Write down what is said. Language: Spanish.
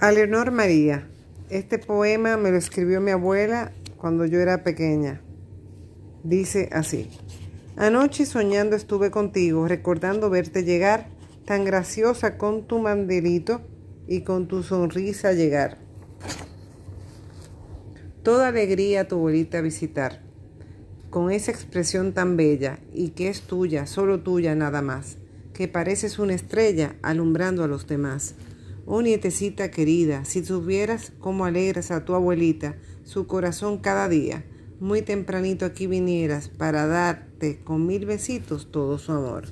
A Leonor María. Este poema me lo escribió mi abuela cuando yo era pequeña. Dice así. Anoche soñando estuve contigo, recordando verte llegar, tan graciosa con tu mandelito y con tu sonrisa llegar. Toda alegría tu abuelita visitar, con esa expresión tan bella y que es tuya, solo tuya nada más, que pareces una estrella alumbrando a los demás. Oh nietecita querida, si supieras cómo alegras a tu abuelita su corazón cada día, muy tempranito aquí vinieras para darte con mil besitos todo su amor.